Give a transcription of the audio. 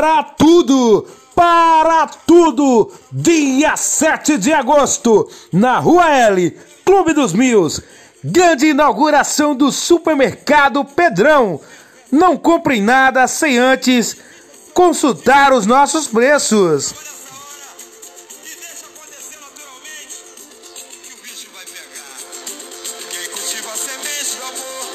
Para tudo! Para tudo! Dia 7 de agosto, na Rua L, Clube dos Mios. Grande inauguração do supermercado Pedrão. Não compre nada sem antes consultar os nossos preços. E deixa acontecer naturalmente que o bicho vai pegar. Quem cultiva a semente do amor.